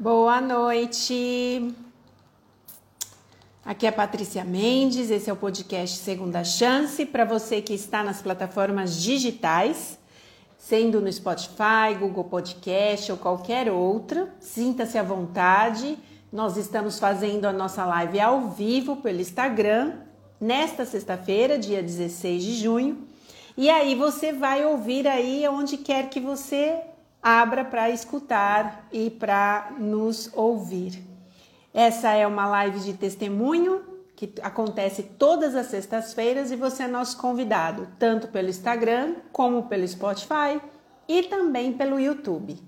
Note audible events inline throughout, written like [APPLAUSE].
Boa noite. Aqui é Patrícia Mendes, esse é o podcast Segunda Chance para você que está nas plataformas digitais, sendo no Spotify, Google Podcast ou qualquer outra. Sinta-se à vontade. Nós estamos fazendo a nossa live ao vivo pelo Instagram nesta sexta-feira, dia 16 de junho. E aí você vai ouvir aí onde quer que você abra para escutar e para nos ouvir. Essa é uma live de testemunho que acontece todas as sextas-feiras e você é nosso convidado, tanto pelo Instagram como pelo Spotify e também pelo YouTube.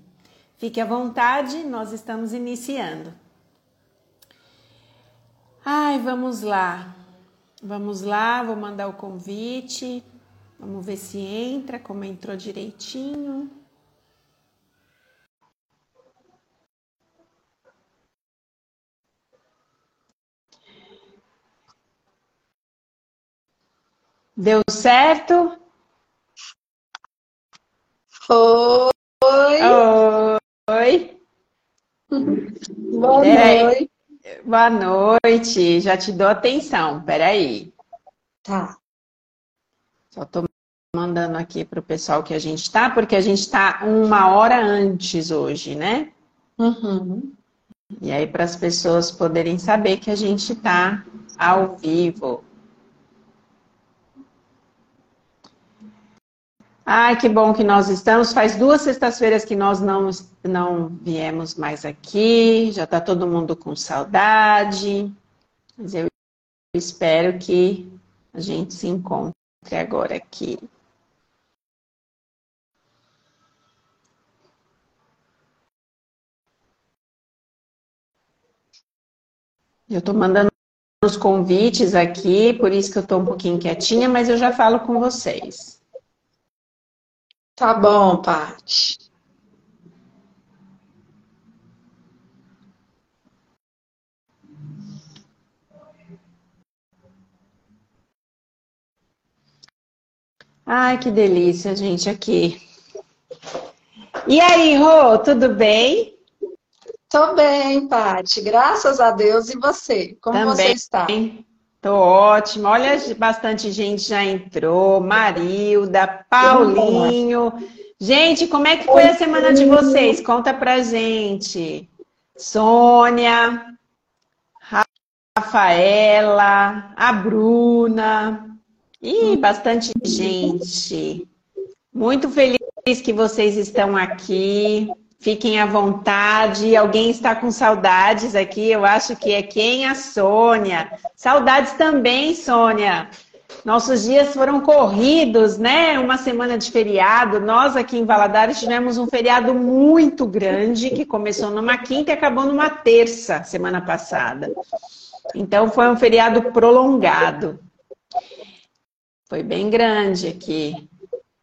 Fique à vontade, nós estamos iniciando. Ai, vamos lá. Vamos lá, vou mandar o convite. Vamos ver se entra, como entrou direitinho. Deu certo? Oi. Oi. Boa noite. Boa noite. Já te dou atenção. Peraí. Tá. Só tô mandando aqui pro pessoal que a gente tá, porque a gente tá uma hora antes hoje, né? Uhum. E aí para as pessoas poderem saber que a gente tá ao vivo. Ai, que bom que nós estamos. Faz duas sextas-feiras que nós não, não viemos mais aqui. Já está todo mundo com saudade. Mas eu espero que a gente se encontre agora aqui. Eu estou mandando os convites aqui, por isso que eu estou um pouquinho quietinha, mas eu já falo com vocês. Tá bom, Paty. Ai, que delícia, gente, aqui. E aí, Rô, tudo bem? Tô bem, Paty. Graças a Deus. E você? Como Também. você está? Tô ótima. Olha, bastante gente já entrou. Marilda, Paulinho. Gente, como é que foi a semana de vocês? Conta pra gente. Sônia, Rafaela, a Bruna. Ih, bastante gente. Muito feliz que vocês estão aqui. Fiquem à vontade. Alguém está com saudades aqui? Eu acho que é quem? A Sônia. Saudades também, Sônia. Nossos dias foram corridos, né? Uma semana de feriado. Nós aqui em Valadares tivemos um feriado muito grande que começou numa quinta e acabou numa terça semana passada. Então foi um feriado prolongado. Foi bem grande aqui.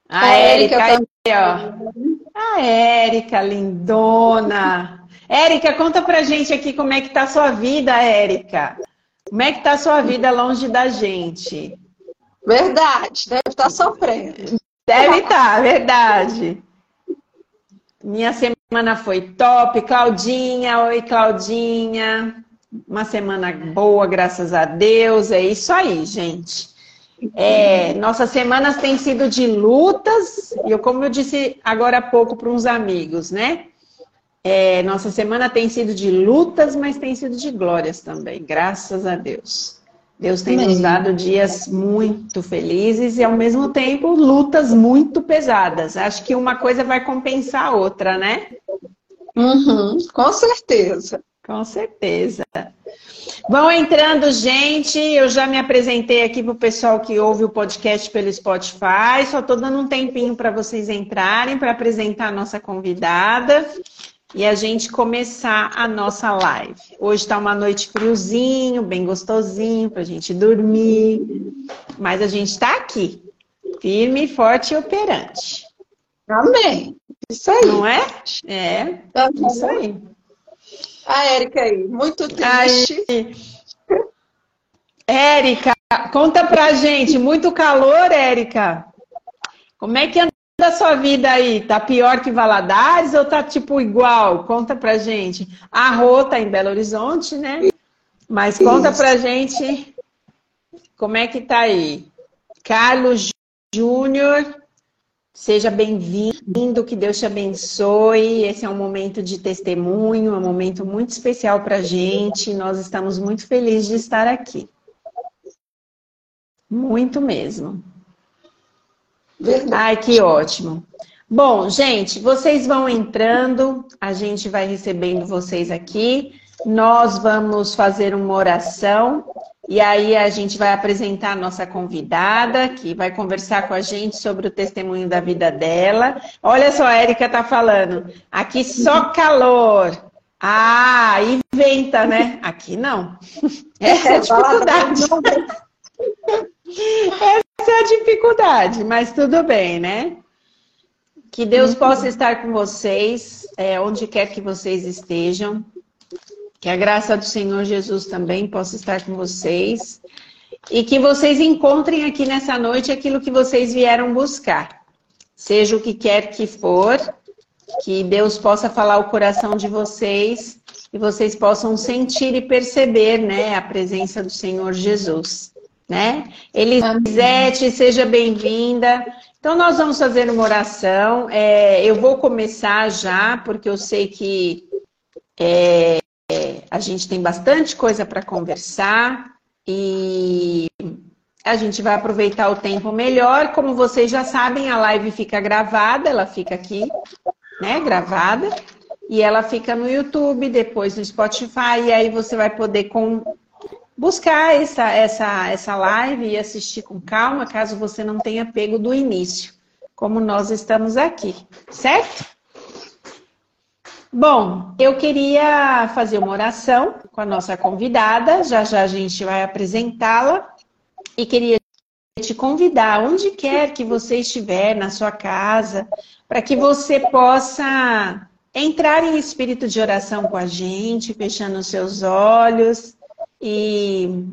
A, A Érica Érica aí, ó. A Érica, lindona. Érica, conta pra gente aqui como é que tá a sua vida, Érica. Como é que tá a sua vida longe da gente? Verdade, deve estar sofrendo. Deve estar, verdade. Minha semana foi top. Claudinha, oi, Claudinha. Uma semana boa, graças a Deus. É isso aí, gente. É, nossas semanas têm sido de lutas, e eu, como eu disse agora há pouco para uns amigos, né? É, nossa semana tem sido de lutas, mas tem sido de glórias também, graças a Deus. Deus tem Amém. nos dado dias muito felizes e, ao mesmo tempo, lutas muito pesadas. Acho que uma coisa vai compensar a outra, né? Uhum, com certeza. Com certeza. Vão entrando, gente. Eu já me apresentei aqui para o pessoal que ouve o podcast pelo Spotify. Só estou dando um tempinho para vocês entrarem para apresentar a nossa convidada e a gente começar a nossa live. Hoje está uma noite friozinho, bem gostosinho para a gente dormir, mas a gente está aqui, firme, forte e operante. Amém. Isso aí. Não é? É, isso aí. A Érica aí, muito triste. Érica, conta pra gente, muito calor, Érica. Como é que anda da sua vida aí? Tá pior que Valadares ou tá tipo igual? Conta pra gente. A Rô tá em Belo Horizonte, né? Mas conta pra gente como é que tá aí. Carlos Júnior, seja bem-vindo, que Deus te abençoe. Esse é um momento de testemunho, é um momento muito especial pra gente. Nós estamos muito felizes de estar aqui. Muito mesmo. Verdade. Ai, que ótimo. Bom, gente, vocês vão entrando, a gente vai recebendo vocês aqui. Nós vamos fazer uma oração e aí a gente vai apresentar a nossa convidada, que vai conversar com a gente sobre o testemunho da vida dela. Olha só, a Érica tá falando. Aqui só calor. Ah, e venta, né? Aqui não. [LAUGHS] Essa é a dificuldade. Essa é a dificuldade, mas tudo bem, né? Que Deus possa estar com vocês, é, onde quer que vocês estejam. Que a graça do Senhor Jesus também possa estar com vocês. E que vocês encontrem aqui nessa noite aquilo que vocês vieram buscar. Seja o que quer que for, que Deus possa falar o coração de vocês e vocês possam sentir e perceber né, a presença do Senhor Jesus né? Elisete, seja bem-vinda. Então, nós vamos fazer uma oração. É, eu vou começar já, porque eu sei que é, a gente tem bastante coisa para conversar e a gente vai aproveitar o tempo melhor. Como vocês já sabem, a live fica gravada, ela fica aqui, né? Gravada. E ela fica no YouTube, depois no Spotify, e aí você vai poder com, buscar essa, essa, essa live e assistir com calma, caso você não tenha pego do início, como nós estamos aqui, certo? Bom, eu queria fazer uma oração com a nossa convidada, já já a gente vai apresentá-la, e queria te convidar, onde quer que você estiver, na sua casa, para que você possa entrar em espírito de oração com a gente, fechando os seus olhos e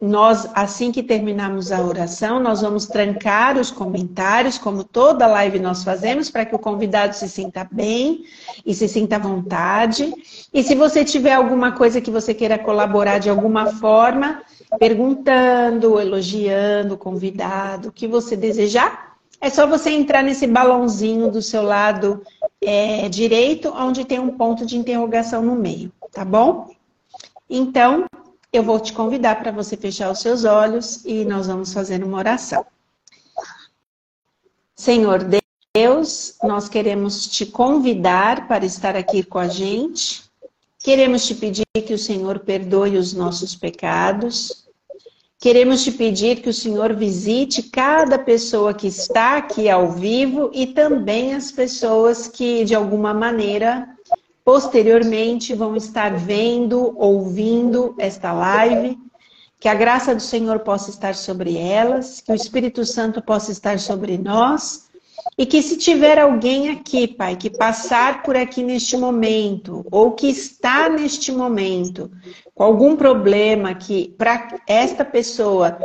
nós, assim que terminarmos a oração, nós vamos trancar os comentários, como toda live nós fazemos, para que o convidado se sinta bem e se sinta à vontade. E se você tiver alguma coisa que você queira colaborar de alguma forma, perguntando, elogiando o convidado, o que você desejar, é só você entrar nesse balãozinho do seu lado é, direito, onde tem um ponto de interrogação no meio, tá bom? Então, eu vou te convidar para você fechar os seus olhos e nós vamos fazer uma oração. Senhor Deus, nós queremos te convidar para estar aqui com a gente. Queremos te pedir que o Senhor perdoe os nossos pecados. Queremos te pedir que o Senhor visite cada pessoa que está aqui ao vivo e também as pessoas que, de alguma maneira, posteriormente vão estar vendo, ouvindo esta live. Que a graça do Senhor possa estar sobre elas, que o Espírito Santo possa estar sobre nós. E que se tiver alguém aqui, Pai, que passar por aqui neste momento, ou que está neste momento com algum problema que para esta pessoa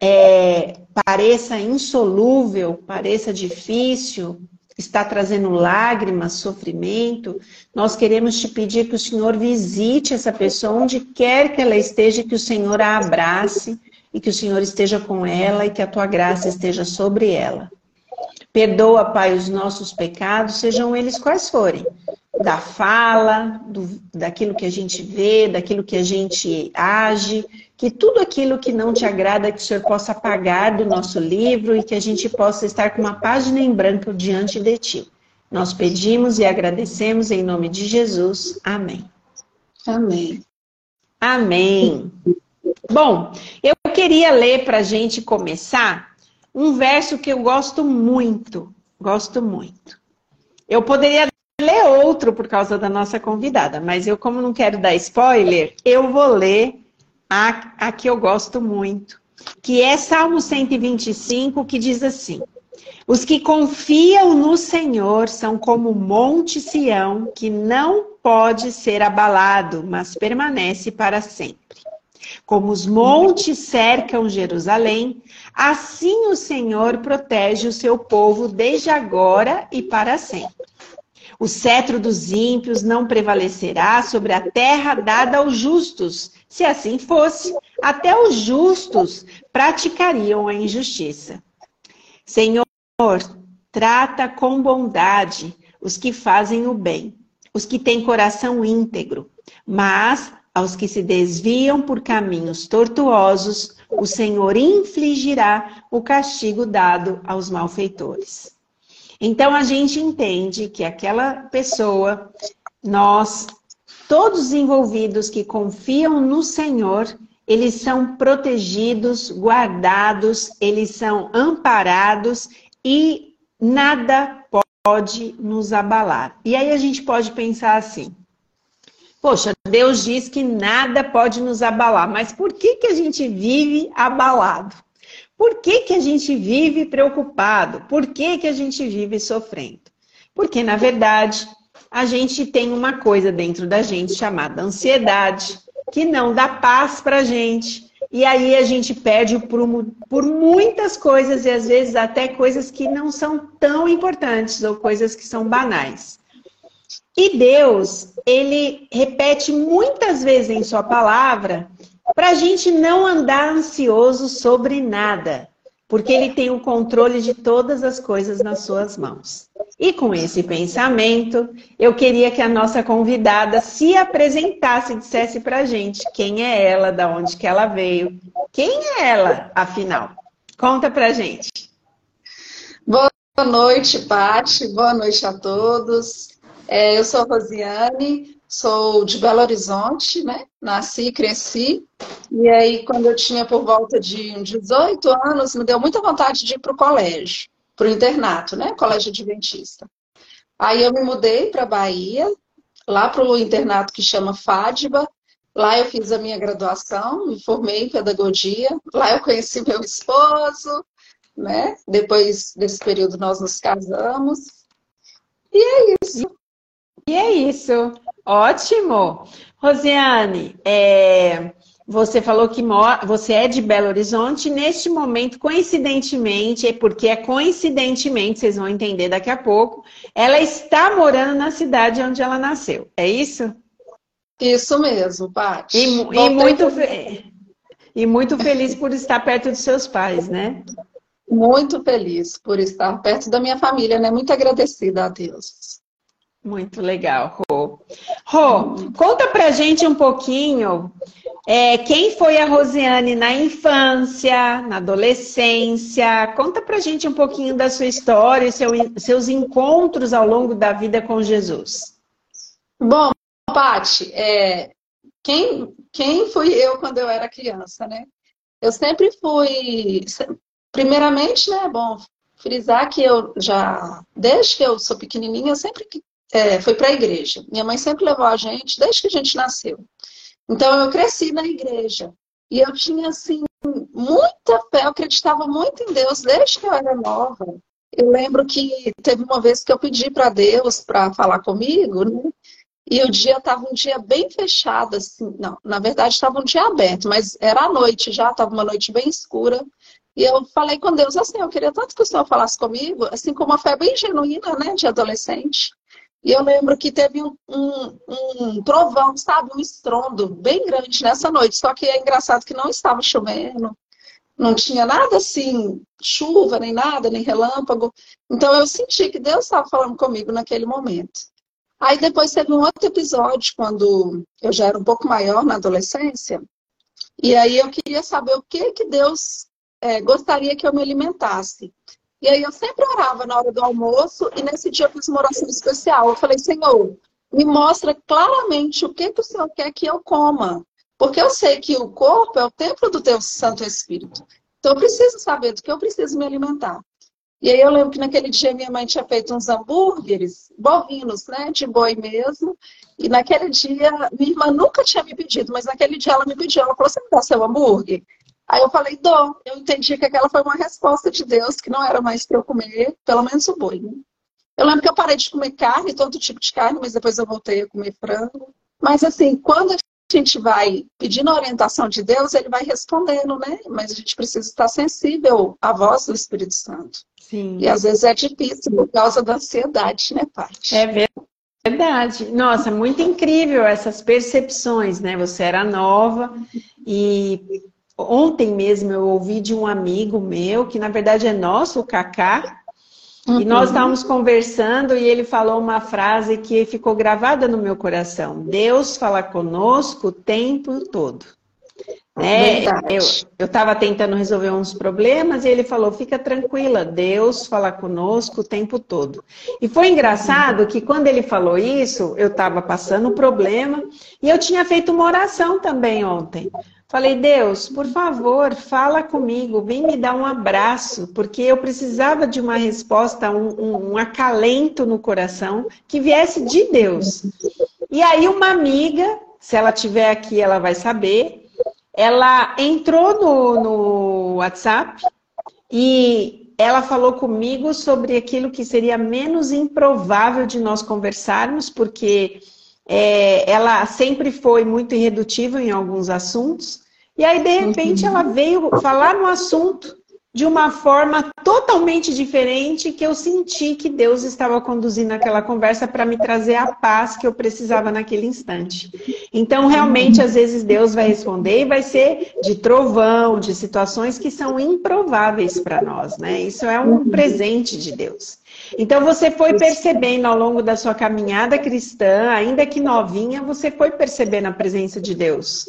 é, pareça insolúvel, pareça difícil, está trazendo lágrimas, sofrimento, nós queremos te pedir que o Senhor visite essa pessoa onde quer que ela esteja, que o Senhor a abrace e que o Senhor esteja com ela e que a tua graça esteja sobre ela. Perdoa, Pai, os nossos pecados, sejam eles quais forem. Da fala, do, daquilo que a gente vê, daquilo que a gente age, que tudo aquilo que não te agrada, que o Senhor possa apagar do nosso livro e que a gente possa estar com uma página em branco diante de Ti. Nós pedimos e agradecemos em nome de Jesus. Amém. Amém. Amém. Bom, eu queria ler para a gente começar um verso que eu gosto muito. Gosto muito. Eu poderia ler outro por causa da nossa convidada, mas eu, como não quero dar spoiler, eu vou ler a, a que eu gosto muito, que é Salmo 125, que diz assim: Os que confiam no Senhor são como o monte Sião, que não pode ser abalado, mas permanece para sempre. Como os montes cercam Jerusalém, assim o Senhor protege o seu povo desde agora e para sempre. O cetro dos ímpios não prevalecerá sobre a terra dada aos justos. Se assim fosse, até os justos praticariam a injustiça. Senhor, trata com bondade os que fazem o bem, os que têm coração íntegro, mas aos que se desviam por caminhos tortuosos, o Senhor infligirá o castigo dado aos malfeitores. Então a gente entende que aquela pessoa, nós, todos os envolvidos que confiam no Senhor, eles são protegidos, guardados, eles são amparados e nada pode nos abalar. E aí a gente pode pensar assim: Poxa, Deus diz que nada pode nos abalar, mas por que, que a gente vive abalado? Por que, que a gente vive preocupado? Por que, que a gente vive sofrendo? Porque, na verdade, a gente tem uma coisa dentro da gente chamada ansiedade, que não dá paz pra gente. E aí a gente perde por muitas coisas e às vezes até coisas que não são tão importantes ou coisas que são banais. E Deus, ele repete muitas vezes em sua palavra para a gente não andar ansioso sobre nada, porque ele tem o controle de todas as coisas nas suas mãos. E com esse pensamento, eu queria que a nossa convidada se apresentasse e dissesse para a gente quem é ela, da onde que ela veio, quem é ela, afinal. Conta para a gente. Boa noite, Pati. Boa noite a todos. É, eu sou a Rosiane, Sou de Belo Horizonte, né? Nasci cresci. E aí, quando eu tinha por volta de 18 anos, me deu muita vontade de ir para o colégio, para o internato, né? Colégio Adventista. Aí eu me mudei para Bahia, lá para o internato que chama Fádiba. Lá eu fiz a minha graduação, me formei em pedagogia. Lá eu conheci meu esposo, né? Depois desse período nós nos casamos. E é isso. E é isso. Ótimo! Rosiane, é, você falou que mora, você é de Belo Horizonte. Neste momento, coincidentemente, é porque é coincidentemente, vocês vão entender daqui a pouco, ela está morando na cidade onde ela nasceu. É isso? Isso mesmo, Paty. E, e muito, fe... e muito feliz por estar perto dos seus pais, né? Muito feliz por estar perto da minha família, né? Muito agradecida a Deus. Muito legal, Rô. Rô, conta pra gente um pouquinho é, quem foi a Rosiane na infância, na adolescência. Conta pra gente um pouquinho da sua história seu, seus encontros ao longo da vida com Jesus. Bom, Paty, é, quem, quem fui eu quando eu era criança, né? Eu sempre fui, primeiramente, né, bom, frisar que eu já, desde que eu sou pequenininha, eu sempre é, foi para a igreja. Minha mãe sempre levou a gente desde que a gente nasceu. Então eu cresci na igreja. E eu tinha, assim, muita fé, eu acreditava muito em Deus desde que eu era nova. Eu lembro que teve uma vez que eu pedi para Deus para falar comigo, né? E o dia estava um dia bem fechado, assim. Não, na verdade estava um dia aberto, mas era a noite já, estava uma noite bem escura. E eu falei com Deus assim, eu queria tanto que o Senhor falasse comigo, assim, com uma fé bem genuína, né, de adolescente. E eu lembro que teve um, um, um, trovão, sabe? Um estrondo bem grande nessa noite. Só que é engraçado que não estava chovendo, não tinha nada assim, chuva, nem nada, nem relâmpago. Então eu senti que Deus estava falando comigo naquele momento. Aí depois teve um outro episódio, quando eu já era um pouco maior na adolescência. E aí eu queria saber o que, que Deus é, gostaria que eu me alimentasse. E aí eu sempre orava na hora do almoço e nesse dia eu fiz uma oração especial. Eu falei, Senhor, me mostra claramente o que, que o Senhor quer que eu coma. Porque eu sei que o corpo é o templo do teu Santo Espírito. Então eu preciso saber do que eu preciso me alimentar. E aí eu lembro que naquele dia minha mãe tinha feito uns hambúrgueres bovinos, né, de boi mesmo. E naquele dia, minha irmã nunca tinha me pedido, mas naquele dia ela me pediu, ela falou, você me dá seu hambúrguer? Aí eu falei, dou. Eu entendi que aquela foi uma resposta de Deus, que não era mais para eu comer, pelo menos o boi. Né? Eu lembro que eu parei de comer carne, todo tipo de carne, mas depois eu voltei a comer frango. Mas assim, quando eu gente vai pedindo a orientação de Deus, ele vai respondendo, né? Mas a gente precisa estar sensível à voz do Espírito Santo. Sim. E às vezes é difícil por causa da ansiedade, né, Paty? É verdade. Nossa, muito incrível essas percepções, né? Você era nova e ontem mesmo eu ouvi de um amigo meu, que na verdade é nosso, o Kaká, Uhum. E nós estávamos conversando e ele falou uma frase que ficou gravada no meu coração. Deus fala conosco o tempo todo. Né? Eu estava tentando resolver uns problemas e ele falou: fica tranquila, Deus fala conosco o tempo todo. E foi engraçado que quando ele falou isso, eu estava passando um problema e eu tinha feito uma oração também ontem. Falei, Deus, por favor, fala comigo, vem me dar um abraço, porque eu precisava de uma resposta, um, um, um acalento no coração que viesse de Deus. E aí, uma amiga, se ela tiver aqui, ela vai saber, ela entrou no, no WhatsApp e ela falou comigo sobre aquilo que seria menos improvável de nós conversarmos, porque é, ela sempre foi muito irredutível em alguns assuntos. E aí, de repente, uhum. ela veio falar no assunto de uma forma totalmente diferente que eu senti que Deus estava conduzindo aquela conversa para me trazer a paz que eu precisava naquele instante. Então, realmente, às vezes Deus vai responder e vai ser de trovão, de situações que são improváveis para nós, né? Isso é um presente de Deus. Então você foi percebendo ao longo da sua caminhada cristã, ainda que novinha, você foi percebendo a presença de Deus.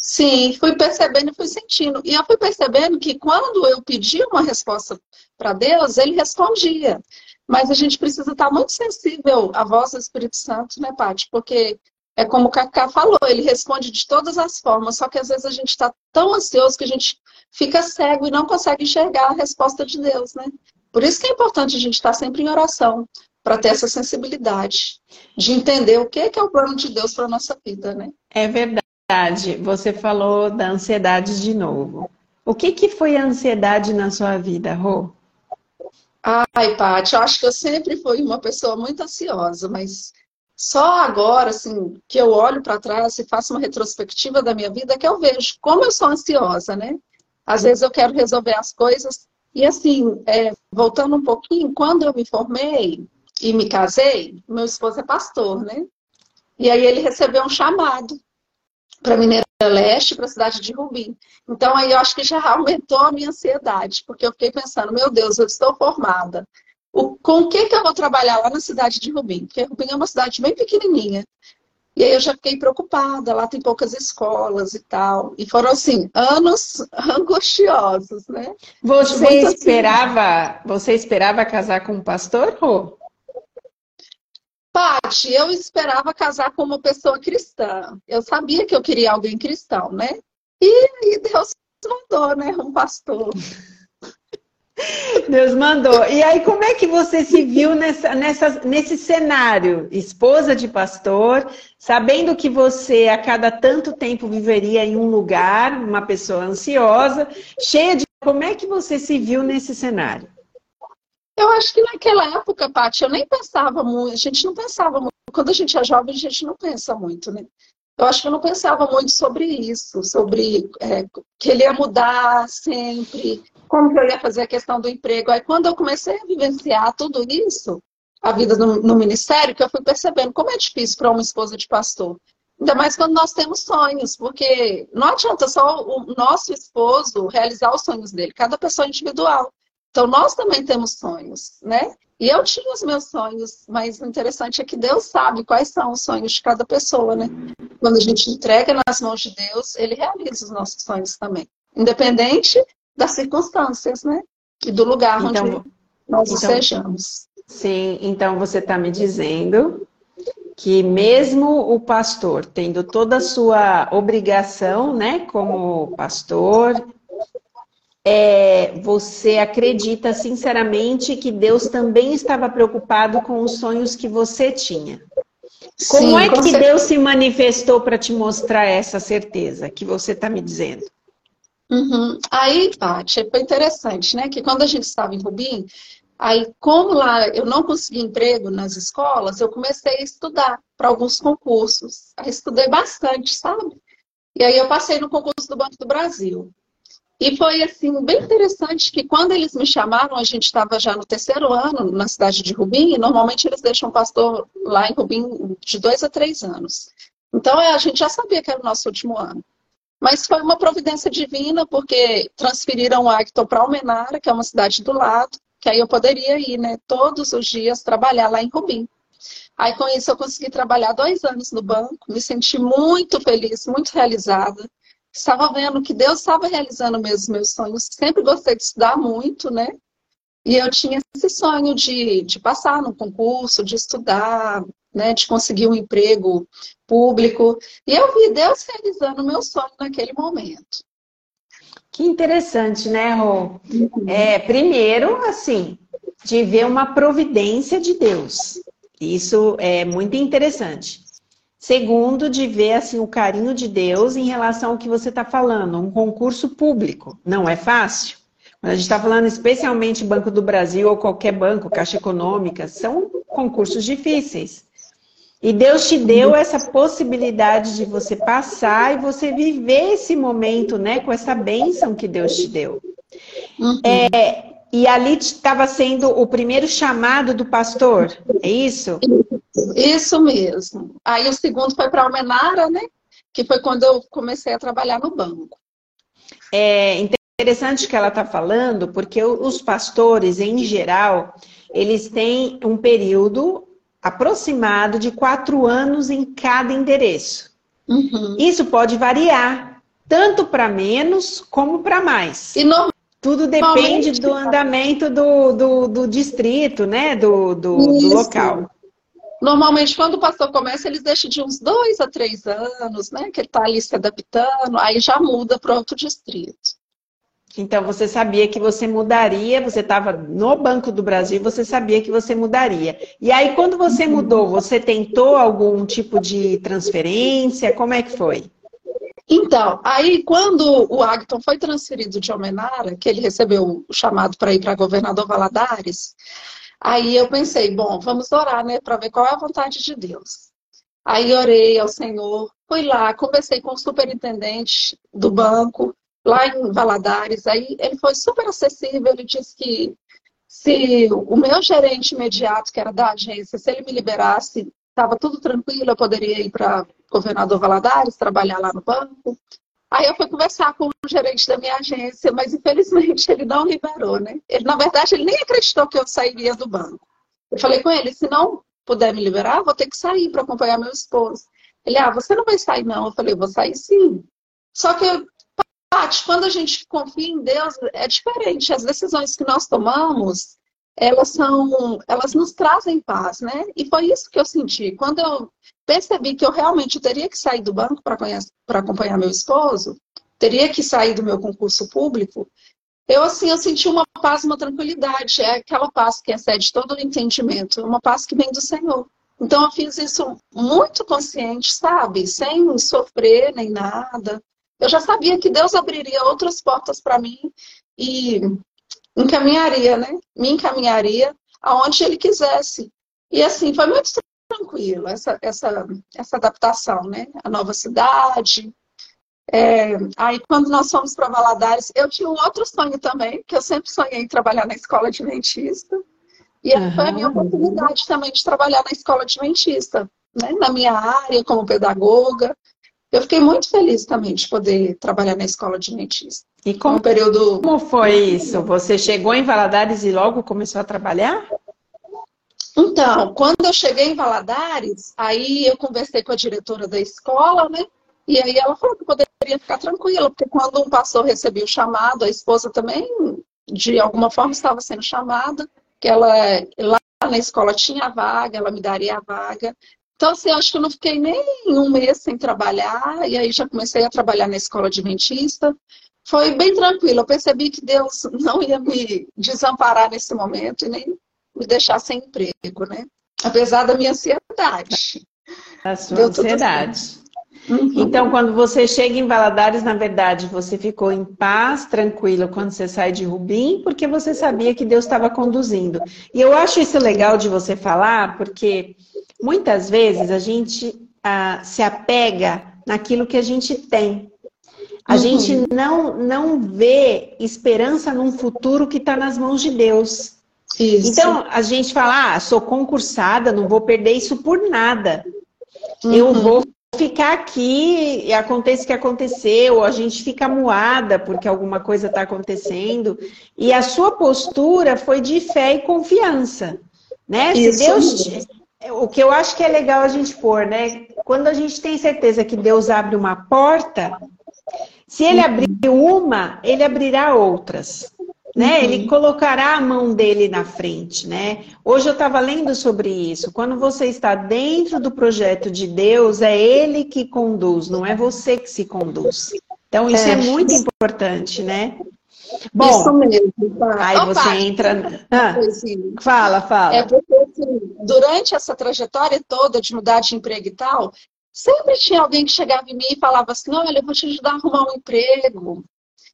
Sim, fui percebendo e fui sentindo. E eu fui percebendo que quando eu pedia uma resposta para Deus, ele respondia. Mas a gente precisa estar muito sensível à voz do Espírito Santo, né, Paty? Porque é como o Cacá falou, ele responde de todas as formas, só que às vezes a gente está tão ansioso que a gente fica cego e não consegue enxergar a resposta de Deus, né? Por isso que é importante a gente estar sempre em oração, para ter essa sensibilidade de entender o que é o plano de Deus para a nossa vida, né? É verdade. Você falou da ansiedade de novo. O que, que foi a ansiedade na sua vida, Rô? Ai, Paty, eu acho que eu sempre fui uma pessoa muito ansiosa, mas só agora, assim, que eu olho para trás e faço uma retrospectiva da minha vida, que eu vejo como eu sou ansiosa, né? Às vezes eu quero resolver as coisas e assim, é, voltando um pouquinho, quando eu me formei e me casei, meu esposo é pastor, né? E aí ele recebeu um chamado para Mineira Leste, para a cidade de Rubim. Então aí eu acho que já [LAUGHS] aumentou a minha ansiedade, porque eu fiquei pensando, meu Deus, eu estou formada. O, com o que, que eu vou trabalhar lá na cidade de Rubim? Porque Rubim é uma cidade bem pequenininha. E aí eu já fiquei preocupada, lá tem poucas escolas e tal. E foram assim, anos [LAUGHS] angustiosos, né? Você esperava, você esperava casar com um pastor, Rô? Paty, eu esperava casar com uma pessoa cristã. Eu sabia que eu queria alguém cristão, né? E aí Deus mandou, né? Um pastor. [LAUGHS] Deus mandou. E aí, como é que você se viu nessa, nessa, nesse cenário? Esposa de pastor, sabendo que você a cada tanto tempo viveria em um lugar, uma pessoa ansiosa, cheia de. Como é que você se viu nesse cenário? Eu acho que naquela época, Paty, eu nem pensava muito, a gente não pensava muito. Quando a gente é jovem, a gente não pensa muito, né? Eu acho que eu não pensava muito sobre isso, sobre é, que ele ia mudar sempre, como que eu ia fazer a questão do emprego. Aí quando eu comecei a vivenciar tudo isso, a vida no, no ministério, que eu fui percebendo como é difícil para uma esposa de pastor. Ainda mais quando nós temos sonhos, porque não adianta só o nosso esposo realizar os sonhos dele, cada pessoa é individual. Então nós também temos sonhos, né? E eu tinha os meus sonhos, mas o interessante é que Deus sabe quais são os sonhos de cada pessoa, né? Quando a gente entrega nas mãos de Deus, Ele realiza os nossos sonhos também. Independente das circunstâncias, né? E do lugar então, onde nós então, estejamos. Sim, então você está me dizendo que mesmo o pastor tendo toda a sua obrigação, né, como pastor, é, você acredita sinceramente que Deus também estava preocupado com os sonhos que você tinha? Como Sim, é que certeza. Deus se manifestou para te mostrar essa certeza que você está me dizendo? Uhum. Aí, Paty, foi interessante, né? Que quando a gente estava em Rubim, Aí, como lá eu não consegui emprego nas escolas, eu comecei a estudar para alguns concursos. Aí estudei bastante, sabe? E aí eu passei no concurso do Banco do Brasil. E foi assim bem interessante que quando eles me chamaram, a gente estava já no terceiro ano na cidade de Rubim, e normalmente eles deixam pastor lá em Rubim de dois a três anos. Então a gente já sabia que era o nosso último ano. Mas foi uma providência divina, porque transferiram o Acton para Almenara, que é uma cidade do lado, que aí eu poderia ir, né, todos os dias trabalhar lá em Rubim. Aí com isso eu consegui trabalhar dois anos no banco, me senti muito feliz, muito realizada. Estava vendo que Deus estava realizando mesmo meus sonhos. Sempre gostei de estudar muito, né? E eu tinha esse sonho de, de passar no concurso, de estudar, né, de conseguir um emprego público. E eu vi Deus realizando o meu sonho naquele momento. Que interessante, né, Rô? É, primeiro, assim, de ver uma providência de Deus. Isso é muito interessante. Segundo, de ver assim o carinho de Deus em relação ao que você está falando, um concurso público. Não é fácil. Quando a gente está falando especialmente Banco do Brasil ou qualquer banco, Caixa Econômica, são concursos difíceis. E Deus te deu essa possibilidade de você passar e você viver esse momento, né, com essa bênção que Deus te deu. Uhum. É, e ali estava sendo o primeiro chamado do pastor, é isso? Isso mesmo. Aí o segundo foi para Almenara, né? Que foi quando eu comecei a trabalhar no banco. É interessante que ela está falando, porque os pastores, em geral, eles têm um período aproximado de quatro anos em cada endereço. Uhum. Isso pode variar, tanto para menos como para mais. E no... Tudo depende do andamento do, do, do distrito, né? Do, do, do, local. Normalmente, quando o pastor começa, eles deixam de uns dois a três anos, né? Que ele está ali se adaptando, aí já muda para outro distrito. Então você sabia que você mudaria, você estava no Banco do Brasil, você sabia que você mudaria. E aí, quando você mudou, você tentou algum tipo de transferência? Como é que foi? Então, aí quando o Agton foi transferido de Almenara, que ele recebeu o chamado para ir para governador Valadares, aí eu pensei, bom, vamos orar, né, para ver qual é a vontade de Deus. Aí orei ao Senhor, fui lá, conversei com o superintendente do banco, lá em Valadares. Aí ele foi super acessível, ele disse que se o meu gerente imediato, que era da agência, se ele me liberasse, estava tudo tranquilo, eu poderia ir para governador Valadares, trabalhar lá no banco. Aí eu fui conversar com o gerente da minha agência, mas infelizmente ele não liberou, né? Ele, na verdade, ele nem acreditou que eu sairia do banco. Eu falei com ele, se não puder me liberar, vou ter que sair para acompanhar meu esposo. Ele, ah, você não vai sair não. Eu falei, vou sair sim. Só que Paty, quando a gente confia em Deus, é diferente. As decisões que nós tomamos, elas são, elas nos trazem paz, né? E foi isso que eu senti. Quando eu percebi que eu realmente teria que sair do banco para acompanhar meu esposo, teria que sair do meu concurso público, eu assim, eu senti uma paz, uma tranquilidade. É aquela paz que excede todo o entendimento, uma paz que vem do Senhor. Então eu fiz isso muito consciente, sabe? Sem sofrer nem nada eu já sabia que Deus abriria outras portas para mim e encaminharia, né? Me encaminharia aonde Ele quisesse. E assim, foi muito tranquilo essa, essa, essa adaptação, né? A nova cidade. É, aí, quando nós fomos para Valadares, eu tinha um outro sonho também, que eu sempre sonhei em trabalhar na escola adventista. E uhum. foi a minha oportunidade também de trabalhar na escola adventista, né? na minha área, como pedagoga. Eu fiquei muito feliz também de poder trabalhar na escola de dentista. E como, um período... como foi isso? Você chegou em Valadares e logo começou a trabalhar? Então, quando eu cheguei em Valadares, aí eu conversei com a diretora da escola, né? E aí ela falou que poderia ficar tranquila, porque quando um pastor recebia o chamado, a esposa também, de alguma forma, estava sendo chamada, que ela lá na escola tinha vaga, ela me daria a vaga. Então, assim, acho que eu não fiquei nem um mês sem trabalhar, e aí já comecei a trabalhar na escola adventista. Foi bem tranquilo, eu percebi que Deus [LAUGHS] não ia me desamparar nesse momento e nem me deixar sem emprego, né? Apesar da minha ansiedade. A sua ansiedade. Uhum. Então, quando você chega em Valadares, na verdade, você ficou em paz, tranquilo, quando você sai de Rubim, porque você sabia que Deus estava conduzindo. E eu acho isso legal de você falar, porque muitas vezes a gente ah, se apega naquilo que a gente tem. A uhum. gente não, não vê esperança num futuro que está nas mãos de Deus. Isso. Então, a gente fala, ah, sou concursada, não vou perder isso por nada. Uhum. Eu vou ficar aqui e acontece o que aconteceu, a gente fica moada porque alguma coisa está acontecendo. E a sua postura foi de fé e confiança. Né? Se Deus. O que eu acho que é legal a gente pôr, né? Quando a gente tem certeza que Deus abre uma porta, se ele abrir uma, ele abrirá outras né? Uhum. Ele colocará a mão dele na frente, né? Hoje eu estava lendo sobre isso. Quando você está dentro do projeto de Deus, é Ele que conduz, não é você que se conduz. Então isso é, é muito importante, né? Bom, isso mesmo. Tá. Aí Opa, você entra. Ah, fala, fala. É porque assim, durante essa trajetória toda de mudar de emprego e tal, sempre tinha alguém que chegava em mim e falava assim: olha, eu vou te ajudar a arrumar um emprego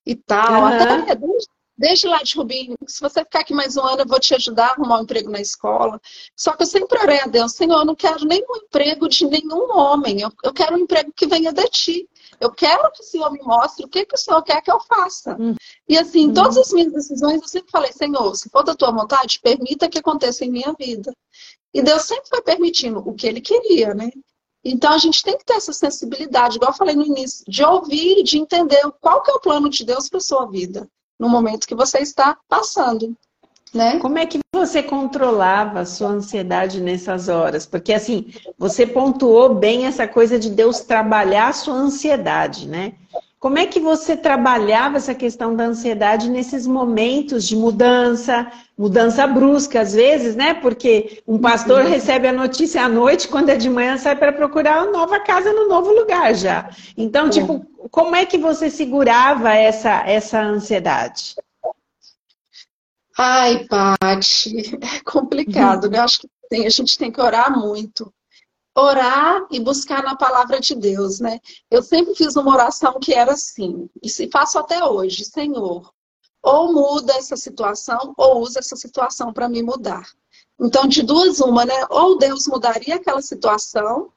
e tal. Uhum. Até desde Desde lá de Rubinho, se você ficar aqui mais um ano, eu vou te ajudar a arrumar um emprego na escola. Só que eu sempre orei a Deus, Senhor, eu não quero nenhum emprego de nenhum homem. Eu, eu quero um emprego que venha de ti. Eu quero que o Senhor me mostre o que, que o Senhor quer que eu faça. Hum. E assim, em todas as minhas decisões, eu sempre falei, Senhor, se for da tua vontade, permita que aconteça em minha vida. E Deus sempre foi permitindo o que ele queria, né? Então a gente tem que ter essa sensibilidade, igual eu falei no início, de ouvir e de entender qual que é o plano de Deus para sua vida no momento que você está passando. Né? Como é que você controlava a sua ansiedade nessas horas? Porque assim, você pontuou bem essa coisa de Deus trabalhar a sua ansiedade, né? Como é que você trabalhava essa questão da ansiedade nesses momentos de mudança, mudança brusca às vezes, né? Porque um pastor uhum. recebe a notícia à noite, quando é de manhã sai para procurar uma nova casa no novo lugar já. Então, tipo, como é que você segurava essa essa ansiedade? Ai, Paty, [LAUGHS] é complicado, né? Acho que tem, a gente tem que orar muito orar e buscar na palavra de Deus, né? Eu sempre fiz uma oração que era assim, e se faço até hoje, Senhor, ou muda essa situação, ou usa essa situação para me mudar. Então, de duas uma, né? Ou Deus mudaria aquela situação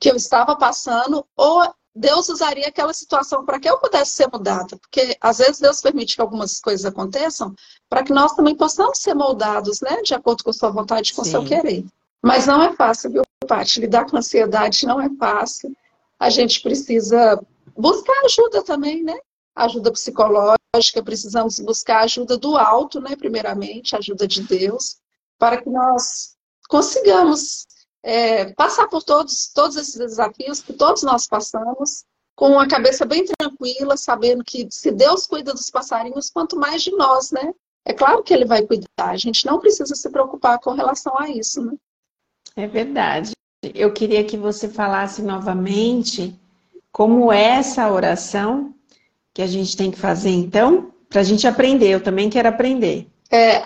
que eu estava passando, ou Deus usaria aquela situação para que eu pudesse ser mudada. Porque às vezes Deus permite que algumas coisas aconteçam para que nós também possamos ser moldados, né? De acordo com a sua vontade, com o seu querer. Mas não é fácil, viu, Paty? Lidar com ansiedade não é fácil. A gente precisa buscar ajuda também, né? Ajuda psicológica, precisamos buscar ajuda do alto, né? Primeiramente, ajuda de Deus, para que nós consigamos é, passar por todos, todos esses desafios que todos nós passamos, com a cabeça bem tranquila, sabendo que se Deus cuida dos passarinhos, quanto mais de nós, né? É claro que ele vai cuidar, a gente não precisa se preocupar com relação a isso, né? É verdade. Eu queria que você falasse novamente como é essa oração que a gente tem que fazer, então, para a gente aprender. Eu também quero aprender. É,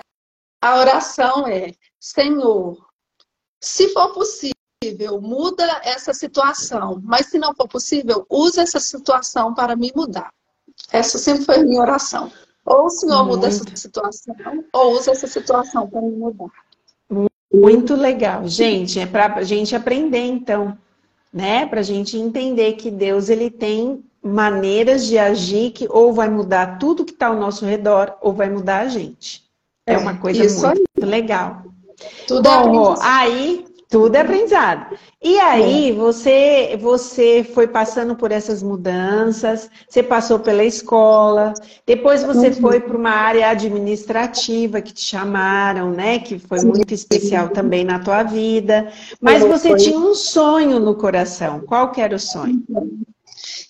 a oração é: Senhor, se for possível, muda essa situação. Mas se não for possível, usa essa situação para me mudar. Essa sempre foi a minha oração. Ou o Senhor Muito. muda essa situação, ou usa essa situação para me mudar. Muito legal. Gente, é para a gente aprender, então, né? Para a gente entender que Deus ele tem maneiras de agir que ou vai mudar tudo que está ao nosso redor, ou vai mudar a gente. É, é uma coisa muito aí. legal. Tudo é Bom, é aí tudo é aprendizado. E aí, você, você foi passando por essas mudanças, você passou pela escola, depois você uhum. foi para uma área administrativa que te chamaram, né? Que foi muito especial também na tua vida. Mas você foi. tinha um sonho no coração. Qual que era o sonho?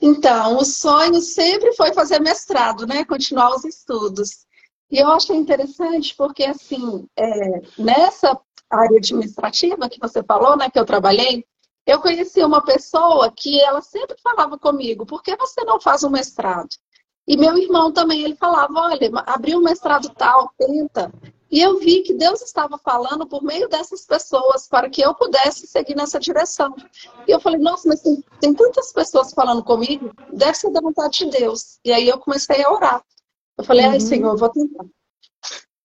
Então, o sonho sempre foi fazer mestrado, né? Continuar os estudos. E eu achei interessante porque, assim, é, nessa área administrativa que você falou, né, que eu trabalhei, eu conheci uma pessoa que ela sempre falava comigo, por que você não faz um mestrado? E meu irmão também, ele falava, olha, abriu um mestrado tal, tenta. E eu vi que Deus estava falando por meio dessas pessoas para que eu pudesse seguir nessa direção. E eu falei, nossa, mas tem, tem tantas pessoas falando comigo, deve ser da vontade de Deus. E aí eu comecei a orar. Eu falei, uhum. ai, Senhor, eu vou tentar.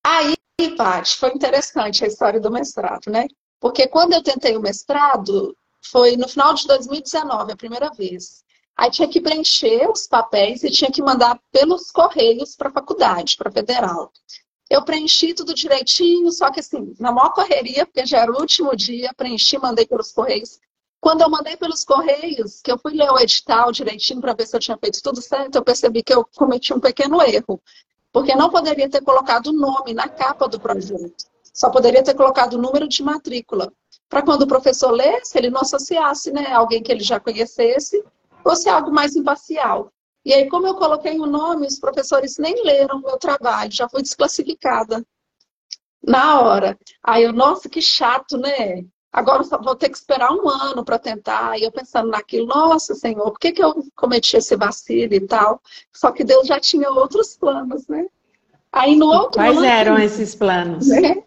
Aí, Paty, foi interessante a história do mestrado, né? Porque quando eu tentei o mestrado, foi no final de 2019, a primeira vez. Aí tinha que preencher os papéis e tinha que mandar pelos correios para a faculdade, para a federal. Eu preenchi tudo direitinho, só que assim, na maior correria, porque já era o último dia, preenchi, mandei pelos correios. Quando eu mandei pelos correios, que eu fui ler o edital direitinho para ver se eu tinha feito tudo certo, eu percebi que eu cometi um pequeno erro. Porque não poderia ter colocado o nome na capa do projeto. Só poderia ter colocado o número de matrícula. Para quando o professor lesse, ele não associasse né, alguém que ele já conhecesse, fosse algo mais imparcial. E aí, como eu coloquei o nome, os professores nem leram o meu trabalho, já fui desclassificada na hora. Aí eu, nossa, que chato, né? Agora eu vou ter que esperar um ano para tentar. E eu pensando naquilo, nossa, Senhor, por que, que eu cometi esse vacilo e tal? Só que Deus já tinha outros planos, né? Aí no outro Quais ano, eram esses planos? Né?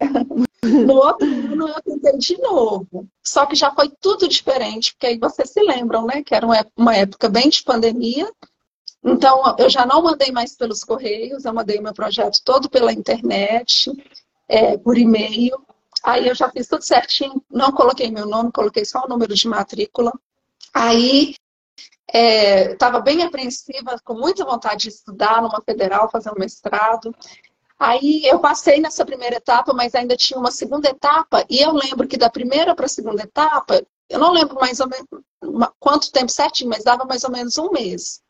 [LAUGHS] No outro ano eu tentei de novo. Só que já foi tudo diferente, porque aí vocês se lembram, né? Que era uma época bem de pandemia. Então, eu já não mandei mais pelos correios, eu mandei meu projeto todo pela internet, é, por e-mail. Aí eu já fiz tudo certinho, não coloquei meu nome, coloquei só o número de matrícula. Aí estava é, bem apreensiva, com muita vontade de estudar numa federal, fazer um mestrado. Aí eu passei nessa primeira etapa, mas ainda tinha uma segunda etapa, e eu lembro que da primeira para a segunda etapa, eu não lembro mais ou menos quanto tempo certinho, mas dava mais ou menos um mês.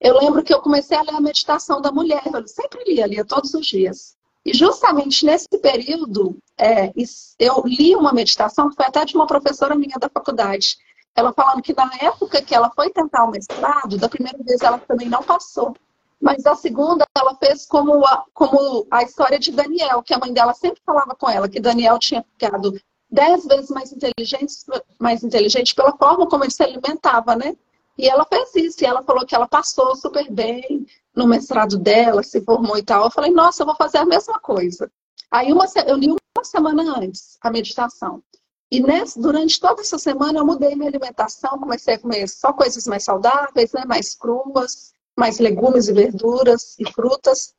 Eu lembro que eu comecei a ler a meditação da mulher, eu sempre lia, lia todos os dias. E justamente nesse período, é, eu li uma meditação que foi até de uma professora minha da faculdade. Ela falando que na época que ela foi tentar o mestrado, da primeira vez ela também não passou. Mas a segunda, ela fez como a, como a história de Daniel, que a mãe dela sempre falava com ela, que Daniel tinha ficado dez vezes mais inteligente, mais inteligente pela forma como ele se alimentava, né? E ela fez isso, e ela falou que ela passou super bem no mestrado dela, se formou e tal. Eu falei, nossa, eu vou fazer a mesma coisa. Aí uma, eu li uma semana antes a meditação. E nesse, durante toda essa semana eu mudei minha alimentação, comecei a comer só coisas mais saudáveis, né, mais cruas, mais legumes e verduras e frutas.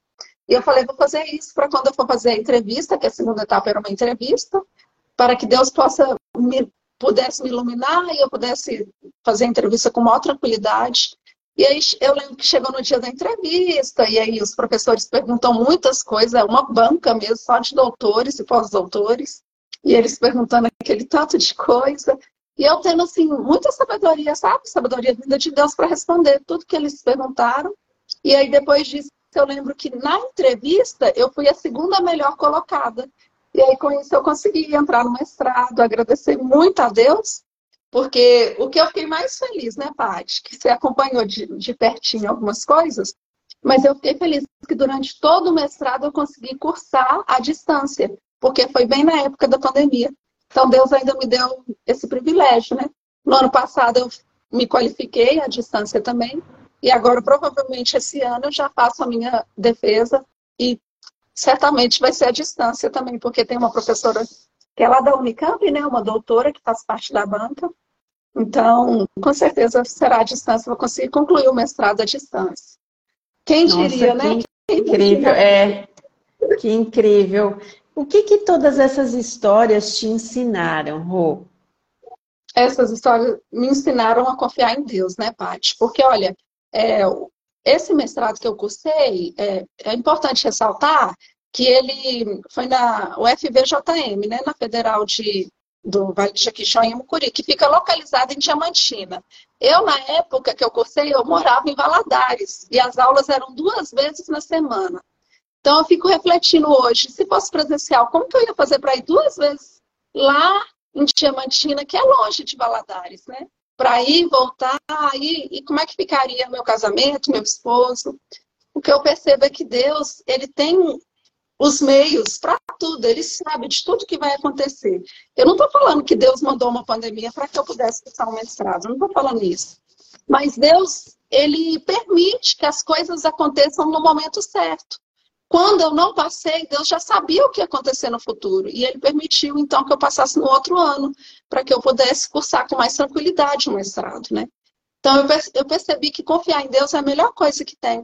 E eu falei, vou fazer isso para quando eu for fazer a entrevista, que a segunda etapa era uma entrevista, para que Deus possa me, pudesse me iluminar e eu pudesse fazer a entrevista com maior tranquilidade. E aí eu lembro que chegou no dia da entrevista, e aí os professores perguntam muitas coisas, é uma banca mesmo, só de doutores e pós-doutores, e eles perguntando aquele tanto de coisa. E eu tendo, assim, muita sabedoria, sabe? Sabedoria vinda de Deus para responder tudo que eles perguntaram. E aí, depois disso, eu lembro que na entrevista eu fui a segunda melhor colocada. E aí, com isso, eu consegui entrar no mestrado, agradecer muito a Deus, porque o que eu fiquei mais feliz, né, Paty? Que você acompanhou de, de pertinho algumas coisas, mas eu fiquei feliz que durante todo o mestrado eu consegui cursar à distância, porque foi bem na época da pandemia. Então, Deus ainda me deu esse privilégio, né? No ano passado, eu me qualifiquei à distância também. E agora, provavelmente, esse ano, eu já faço a minha defesa. E certamente vai ser à distância também, porque tem uma professora que é lá da Unicamp, né? Uma doutora que faz parte da banca. Então, com certeza será à distância, vou conseguir concluir o mestrado à distância. Quem Nossa, diria, né? Que incrível, é. Que incrível. O que, que todas essas histórias te ensinaram, Rô? Essas histórias me ensinaram a confiar em Deus, né, Paty? Porque, olha, é, esse mestrado que eu cursei, é, é, importante ressaltar que ele foi na UFVJM, né, na Federal de, do Vale de Jaquixão, em Mucuri, que fica localizada em Diamantina. Eu, na época que eu cursei, eu morava em Valadares, e as aulas eram duas vezes na semana. Então, eu fico refletindo hoje, se fosse presencial, como que eu ia fazer para ir duas vezes lá em Diamantina, que é longe de Valadares, né? Para ir, voltar, aí, e como é que ficaria meu casamento, meu esposo? O que eu percebo é que Deus, ele tem os meios para tudo, ele sabe de tudo que vai acontecer. Eu não estou falando que Deus mandou uma pandemia para que eu pudesse passar um mestrado, não estou falando isso. Mas Deus, ele permite que as coisas aconteçam no momento certo. quando eu não passei, Deus já sabia o que ia acontecer no futuro. E Ele permitiu, então, que eu passasse no outro ano, para que eu pudesse cursar com mais tranquilidade o mestrado, né? Então, eu percebi que confiar em Deus é a melhor coisa que tem.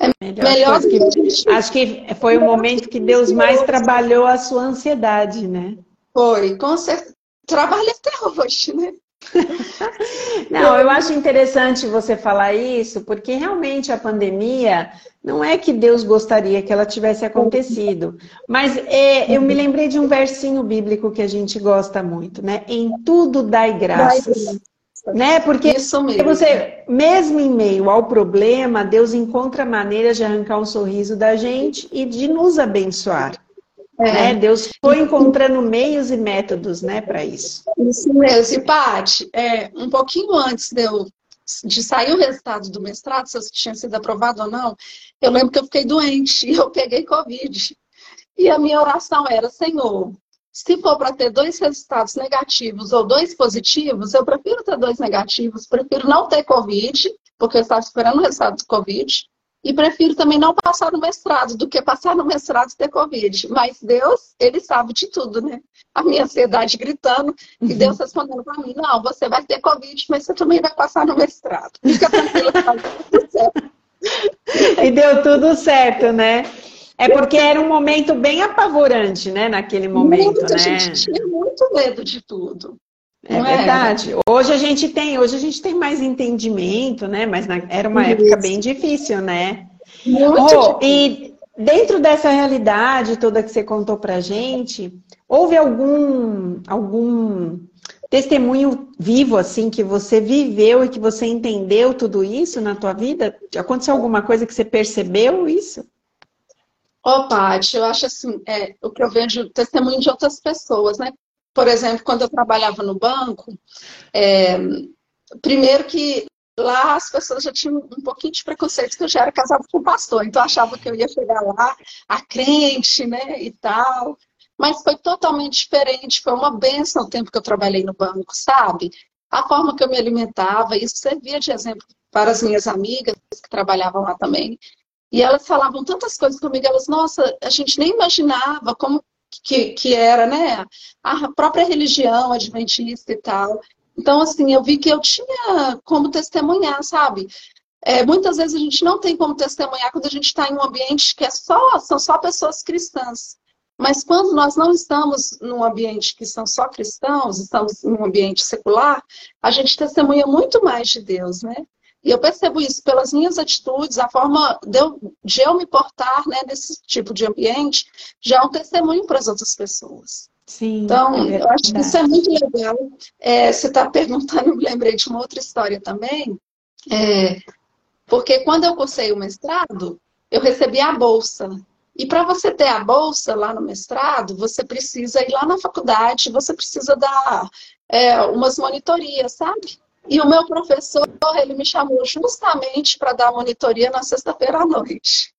É a melhor, melhor que, que Acho que foi o momento que Deus mais trabalhou a sua ansiedade, né? Foi, com certeza. Trabalha até hoje, né? [LAUGHS] Não, eu acho interessante você falar isso, porque realmente a pandemia não é que Deus gostaria que ela tivesse acontecido, mas é, eu me lembrei de um versinho bíblico que a gente gosta muito, né? Em tudo dai graças. Né? Porque mesmo. você, mesmo em meio ao problema, Deus encontra maneiras de arrancar um sorriso da gente e de nos abençoar. É. Né? Deus foi encontrando meios e métodos né, para isso. Isso mesmo. E, Paty, é, um pouquinho antes de, eu, de sair o resultado do mestrado, se eu tinha sido aprovado ou não, eu lembro que eu fiquei doente [LAUGHS] e eu peguei Covid. E a minha oração era, Senhor, se for para ter dois resultados negativos ou dois positivos, eu prefiro ter dois negativos, prefiro não ter Covid, porque eu estava esperando o resultado do Covid, e prefiro também não passar no mestrado do que passar no mestrado e ter Covid. Mas Deus, Ele sabe de tudo, né? A minha ansiedade gritando e Deus uhum. respondendo para mim: não, você vai ter Covid, mas você também vai passar no mestrado. Fica tranquila, tá tudo certo. [LAUGHS] E deu tudo certo, né? É porque era um momento bem apavorante, né? Naquele momento, muito, né? A gente tinha muito medo de tudo. É, é verdade. Hoje a gente tem, hoje a gente tem mais entendimento, né? Mas na, era uma Isso. época bem difícil, né? Muito oh, E dentro dessa realidade toda que você contou pra gente, houve algum algum testemunho vivo assim que você viveu e que você entendeu tudo isso na tua vida? Aconteceu alguma coisa que você percebeu isso? Ô, oh, eu acho assim, é, o que eu vejo testemunho de outras pessoas, né? por exemplo, quando eu trabalhava no banco, é, primeiro que lá as pessoas já tinham um pouquinho de preconceito que eu já era casada com pastor, então achava que eu ia chegar lá, a crente, né, e tal. Mas foi totalmente diferente, foi uma benção o tempo que eu trabalhei no banco, sabe? A forma que eu me alimentava, isso servia de exemplo para as minhas amigas que trabalhavam lá também. E elas falavam tantas coisas comigo, elas, nossa, a gente nem imaginava como que, que era né, a própria religião adventista e tal. Então, assim, eu vi que eu tinha como testemunhar, sabe? É, muitas vezes a gente não tem como testemunhar quando a gente está em um ambiente que é só, são só pessoas cristãs. Mas quando nós não estamos num ambiente que são só cristãos, estamos em um ambiente secular, a gente testemunha muito mais de Deus, né? E eu percebo isso pelas minhas atitudes, a forma de eu, de eu me portar né, nesse tipo de ambiente já é um testemunho para as outras pessoas. Sim, então, é eu acho que isso é muito legal. É, você está perguntando, eu me lembrei de uma outra história também, é, porque quando eu cursei o mestrado, eu recebi a bolsa. E para você ter a bolsa lá no mestrado, você precisa ir lá na faculdade, você precisa dar é, umas monitorias, sabe? E o meu professor, ele me chamou justamente para dar monitoria na sexta-feira à noite.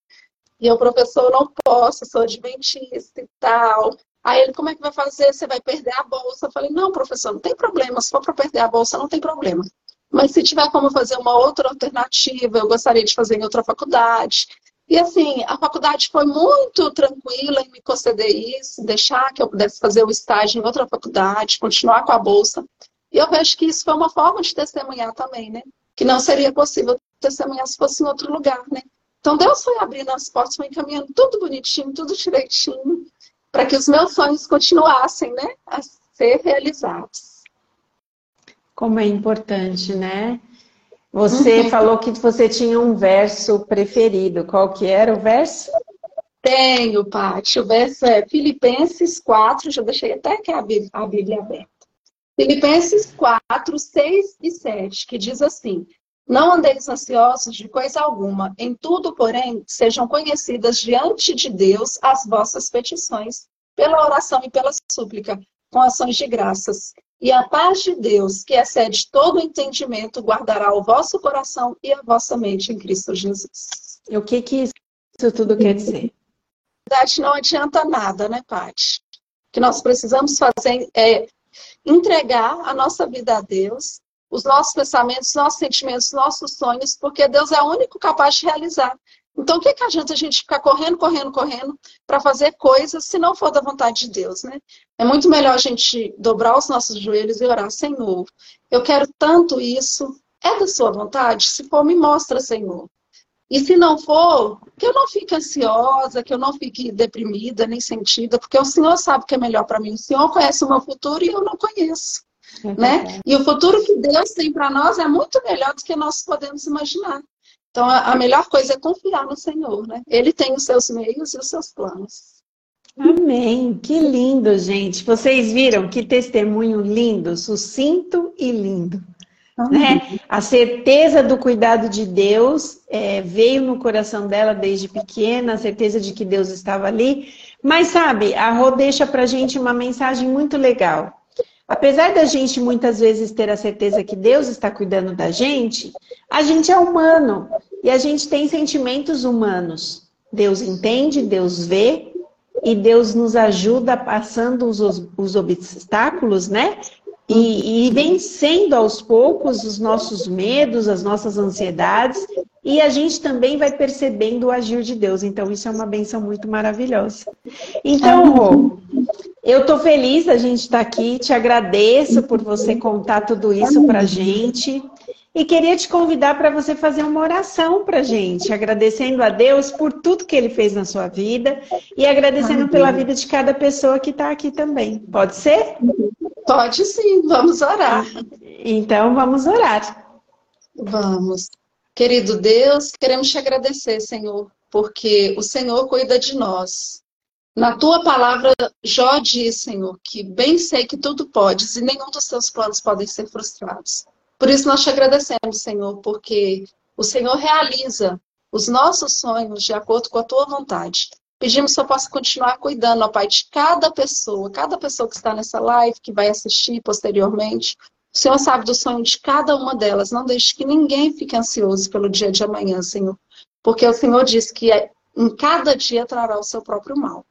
E eu, professor, não posso, sou adventista e tal. Aí ele, como é que vai fazer? Você vai perder a bolsa? Eu falei, não, professor, não tem problema. Se for para perder a bolsa, não tem problema. Mas se tiver como fazer uma outra alternativa, eu gostaria de fazer em outra faculdade. E assim, a faculdade foi muito tranquila em me conceder isso, deixar que eu pudesse fazer o estágio em outra faculdade, continuar com a bolsa. E eu vejo que isso foi uma forma de testemunhar também, né? Que não seria possível testemunhar se fosse em outro lugar, né? Então Deus foi abrindo as portas, foi encaminhando tudo bonitinho, tudo direitinho, para que os meus sonhos continuassem, né? A ser realizados. Como é importante, né? Você uhum. falou que você tinha um verso preferido. Qual que era o verso? Tenho, Paty. O verso é Filipenses 4, já deixei até aqui a Bíblia aberta. Filipenses 4, 6 e 7, que diz assim: Não andeis ansiosos de coisa alguma, em tudo, porém, sejam conhecidas diante de Deus as vossas petições, pela oração e pela súplica, com ações de graças. E a paz de Deus, que excede todo o entendimento, guardará o vosso coração e a vossa mente em Cristo Jesus. E o que, que isso tudo quer dizer? Na verdade, não adianta nada, né, Paty? O que nós precisamos fazer é entregar a nossa vida a Deus, os nossos pensamentos, nossos sentimentos, nossos sonhos, porque Deus é o único capaz de realizar. Então, o que, que adianta a gente ficar correndo, correndo, correndo para fazer coisas se não for da vontade de Deus, né? É muito melhor a gente dobrar os nossos joelhos e orar, Senhor, eu quero tanto isso, é da sua vontade? Se for, me mostra, Senhor. E se não for, que eu não fique ansiosa, que eu não fique deprimida, nem sentida, porque o Senhor sabe o que é melhor para mim. O Senhor conhece o meu futuro e eu não conheço. É né? E o futuro que Deus tem para nós é muito melhor do que nós podemos imaginar. Então, a melhor coisa é confiar no Senhor, né? Ele tem os seus meios e os seus planos. Amém. Que lindo, gente. Vocês viram que testemunho lindo, sucinto e lindo. Né? A certeza do cuidado de Deus é, veio no coração dela desde pequena, a certeza de que Deus estava ali. Mas sabe, a Rô deixa pra gente uma mensagem muito legal. Apesar da gente muitas vezes ter a certeza que Deus está cuidando da gente, a gente é humano e a gente tem sentimentos humanos. Deus entende, Deus vê e Deus nos ajuda passando os, os obstáculos, né? E, e vencendo aos poucos os nossos medos, as nossas ansiedades, e a gente também vai percebendo o agir de Deus. Então, isso é uma benção muito maravilhosa. Então, Rô, eu estou feliz a gente estar tá aqui, te agradeço por você contar tudo isso para a gente. E queria te convidar para você fazer uma oração para gente, agradecendo a Deus por tudo que Ele fez na sua vida e agradecendo pela vida de cada pessoa que está aqui também. Pode ser? Pode sim, vamos orar. Então vamos orar. Vamos. Querido Deus, queremos te agradecer, Senhor, porque o Senhor cuida de nós. Na tua palavra, Jó diz, Senhor, que bem sei que tudo podes e nenhum dos teus planos podem ser frustrados. Por isso nós te agradecemos, Senhor, porque o Senhor realiza os nossos sonhos de acordo com a tua vontade. Pedimos que eu possa continuar cuidando, ó Pai, de cada pessoa, cada pessoa que está nessa live, que vai assistir posteriormente. O Senhor sabe do sonho de cada uma delas. Não deixe que ninguém fique ansioso pelo dia de amanhã, Senhor. Porque o Senhor diz que em cada dia trará o seu próprio mal.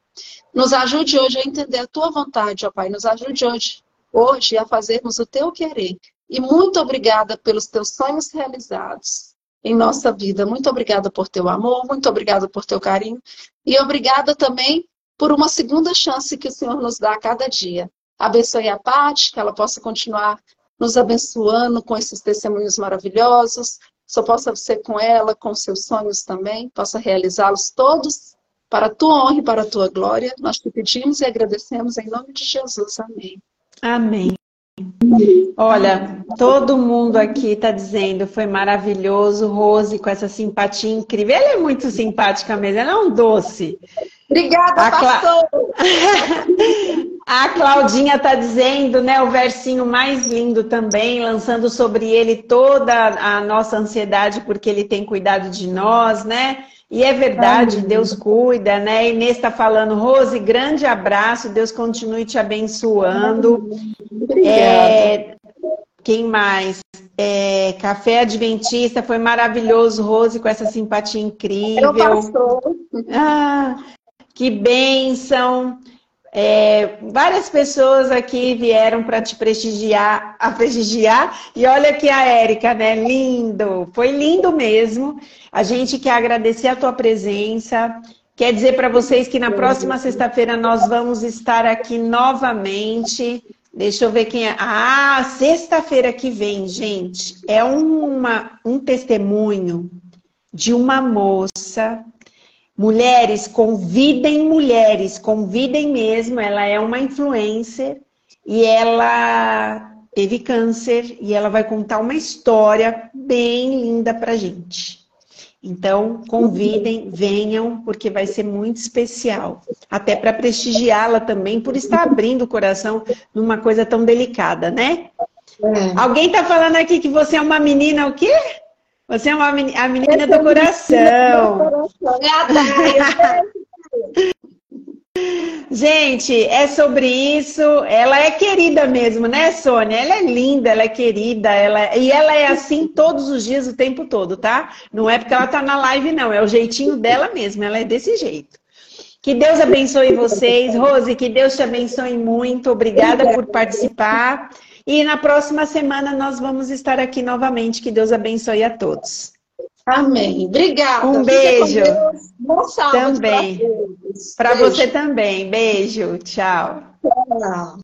Nos ajude hoje a entender a tua vontade, ó Pai. Nos ajude hoje, hoje a fazermos o teu querer. E muito obrigada pelos teus sonhos realizados em nossa vida. Muito obrigada por teu amor, muito obrigada por teu carinho. E obrigada também por uma segunda chance que o Senhor nos dá a cada dia. Abençoe a Paty, que ela possa continuar nos abençoando com esses testemunhos maravilhosos. Só possa ser com ela, com seus sonhos também, possa realizá-los todos para a tua honra e para a tua glória, nós te pedimos e agradecemos em nome de Jesus. Amém. Amém. Olha, todo mundo aqui está dizendo foi maravilhoso, Rose, com essa simpatia incrível. Ela é muito simpática mesmo, ela é um doce. Obrigada, a pastor! [LAUGHS] a Claudinha está dizendo, né, o versinho mais lindo também, lançando sobre ele toda a nossa ansiedade, porque ele tem cuidado de nós, né? E é verdade, Amém. Deus cuida, né? Inês está falando, Rose, grande abraço, Deus continue te abençoando. É, quem mais? É, Café Adventista, foi maravilhoso, Rose, com essa simpatia incrível. Eu ah, que bênção! É, várias pessoas aqui vieram para te prestigiar, a prestigiar, e olha aqui a Érica, né? Lindo, foi lindo mesmo. A gente quer agradecer a tua presença. Quer dizer para vocês que na próxima sexta-feira nós vamos estar aqui novamente. Deixa eu ver quem é. Ah, sexta-feira que vem, gente, é uma, um testemunho de uma moça Mulheres, convidem mulheres, convidem mesmo. Ela é uma influencer e ela teve câncer e ela vai contar uma história bem linda pra gente. Então, convidem, venham, porque vai ser muito especial. Até para prestigiá-la também, por estar abrindo o coração numa coisa tão delicada, né? É. Alguém está falando aqui que você é uma menina o quê? Você é uma, a menina do coração. [LAUGHS] Gente, é sobre isso. Ela é querida mesmo, né, Sônia? Ela é linda, ela é querida, ela e ela é assim todos os dias, o tempo todo, tá? Não é porque ela tá na live, não. É o jeitinho dela mesmo. Ela é desse jeito. Que Deus abençoe vocês, Rose. Que Deus te abençoe muito. Obrigada por participar. E na próxima semana nós vamos estar aqui novamente. Que Deus abençoe a todos. Amém. Obrigada. Um beijo. Bom sábado. Também. Para você também. Beijo. Tchau. Tchau.